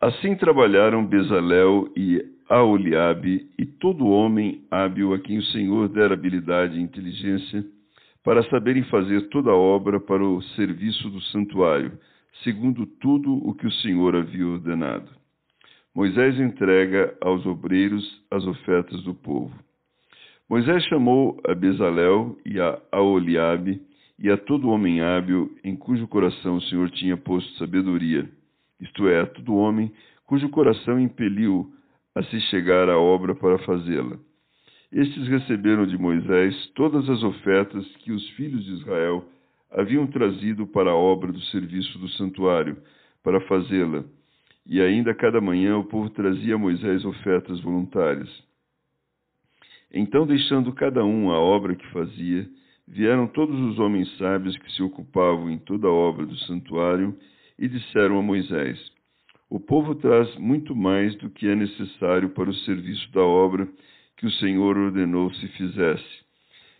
Assim trabalharam Bezalel e Aoliabe e todo homem hábil a quem o Senhor dera habilidade e inteligência para saberem fazer toda a obra para o serviço do santuário, segundo tudo o que o Senhor havia ordenado. Moisés entrega aos obreiros as ofertas do povo. Moisés chamou a Bezalel e a Aoliabe e a todo homem hábil em cujo coração o Senhor tinha posto sabedoria isto é, todo homem cujo coração impeliu a se chegar à obra para fazê-la. Estes receberam de Moisés todas as ofertas que os filhos de Israel haviam trazido para a obra do serviço do santuário, para fazê-la. E ainda cada manhã o povo trazia a Moisés ofertas voluntárias. Então, deixando cada um a obra que fazia, vieram todos os homens sábios que se ocupavam em toda a obra do santuário e disseram a Moisés: O povo traz muito mais do que é necessário para o serviço da obra que o Senhor ordenou se fizesse.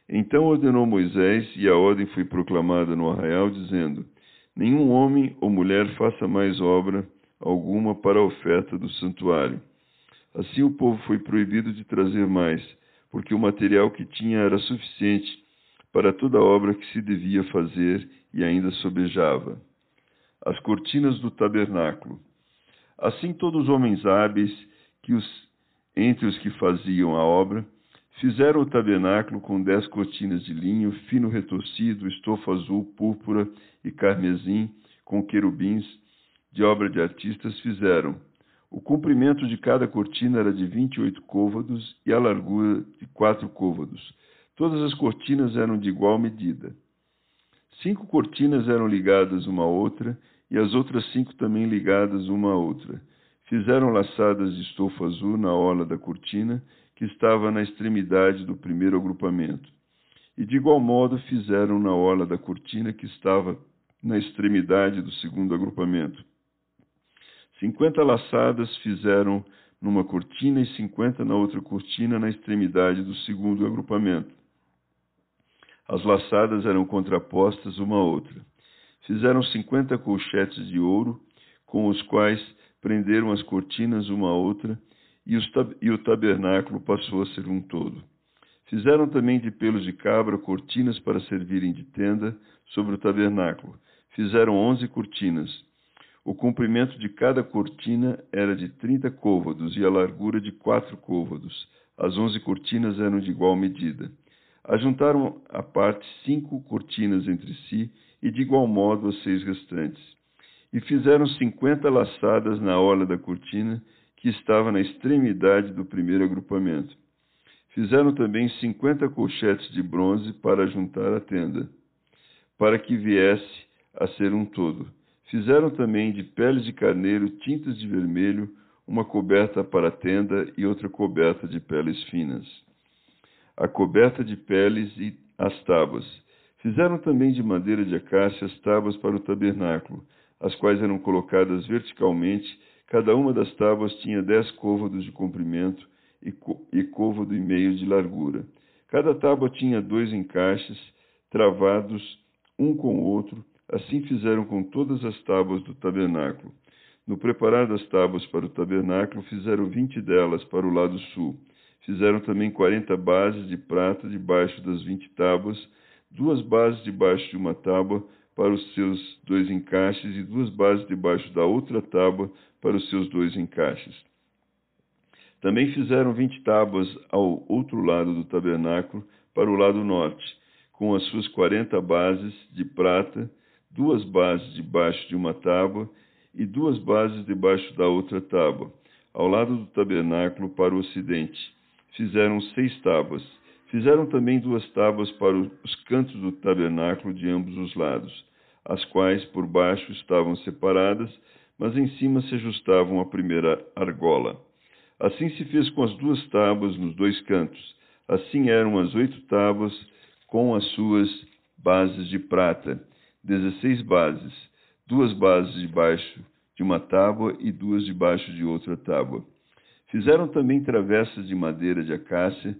Então ordenou Moisés, e a ordem foi proclamada no arraial, dizendo: Nenhum homem ou mulher faça mais obra alguma para a oferta do santuário. Assim o povo foi proibido de trazer mais, porque o material que tinha era suficiente para toda a obra que se devia fazer e ainda sobejava as cortinas do tabernáculo. Assim todos os homens hábeis que os, entre os que faziam a obra fizeram o tabernáculo com dez cortinas de linho fino retorcido, estofa azul, púrpura e carmesim, com querubins, de obra de artistas fizeram. O comprimento de cada cortina era de vinte e oito côvados e a largura de quatro côvados. Todas as cortinas eram de igual medida. Cinco cortinas eram ligadas uma à outra, e as outras cinco também ligadas uma à outra. Fizeram laçadas de estofo azul na orla da cortina, que estava na extremidade do primeiro agrupamento. E de igual modo fizeram na orla da cortina, que estava na extremidade do segundo agrupamento. Cinquenta laçadas fizeram numa cortina e cinquenta na outra cortina, na extremidade do segundo agrupamento. As laçadas eram contrapostas uma à outra. Fizeram cinquenta colchetes de ouro, com os quais prenderam as cortinas uma à outra, e, e o tabernáculo passou a ser um todo. Fizeram também de pelos de cabra cortinas para servirem de tenda sobre o tabernáculo. Fizeram onze cortinas. O comprimento de cada cortina era de trinta côvados e a largura de quatro côvados. As onze cortinas eram de igual medida. Ajuntaram à parte cinco cortinas entre si e de igual modo as seis restantes. E fizeram cinquenta laçadas na orla da cortina, que estava na extremidade do primeiro agrupamento. Fizeram também cinquenta colchetes de bronze para juntar a tenda, para que viesse a ser um todo. Fizeram também de peles de carneiro tintas de vermelho, uma coberta para a tenda e outra coberta de peles finas a coberta de peles e as tábuas. Fizeram também de madeira de acácia as tábuas para o tabernáculo, as quais eram colocadas verticalmente, cada uma das tábuas tinha dez côvados de comprimento e côvado e meio de largura. Cada tábua tinha dois encaixes, travados um com o outro, assim fizeram com todas as tábuas do tabernáculo. No preparar das tábuas para o tabernáculo, fizeram vinte delas para o lado sul Fizeram também quarenta bases de prata debaixo das vinte tábuas, duas bases debaixo de uma tábua para os seus dois encaixes e duas bases debaixo da outra tábua para os seus dois encaixes. Também fizeram vinte tábuas ao outro lado do tabernáculo, para o lado norte, com as suas quarenta bases de prata, duas bases debaixo de uma tábua e duas bases debaixo da outra tábua, ao lado do tabernáculo para o ocidente fizeram seis tábuas. Fizeram também duas tábuas para os cantos do tabernáculo de ambos os lados, as quais por baixo estavam separadas, mas em cima se ajustavam à primeira argola. Assim se fez com as duas tábuas nos dois cantos. Assim eram as oito tábuas com as suas bases de prata, dezesseis bases, duas bases debaixo de uma tábua e duas debaixo de outra tábua. Fizeram também travessas de madeira de acácia,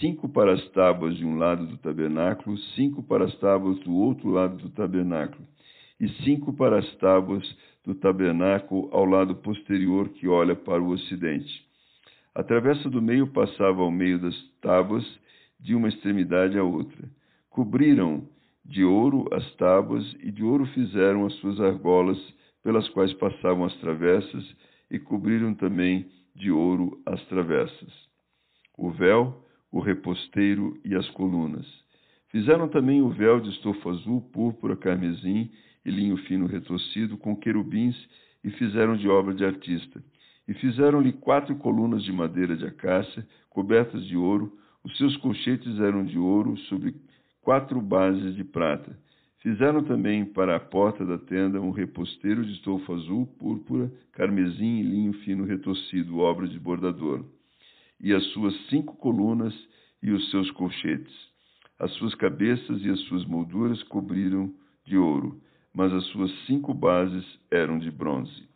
cinco para as tábuas de um lado do tabernáculo, cinco para as tábuas do outro lado do tabernáculo, e cinco para as tábuas do tabernáculo ao lado posterior que olha para o ocidente. A travessa do meio passava ao meio das tábuas, de uma extremidade à outra. Cobriram de ouro as tábuas e de ouro fizeram as suas argolas pelas quais passavam as travessas e cobriram também de ouro as travessas. O véu, o reposteiro e as colunas. Fizeram também o véu de estofa azul, púrpura, carmesim e linho fino retorcido com querubins e fizeram de obra de artista. E fizeram-lhe quatro colunas de madeira de acácia, cobertas de ouro, os seus colchetes eram de ouro, sobre quatro bases de prata. Fizeram também para a porta da tenda um reposteiro de estofa azul, púrpura, carmesim e linho fino retorcido, obra de bordador. E as suas cinco colunas e os seus colchetes. As suas cabeças e as suas molduras cobriram de ouro, mas as suas cinco bases eram de bronze.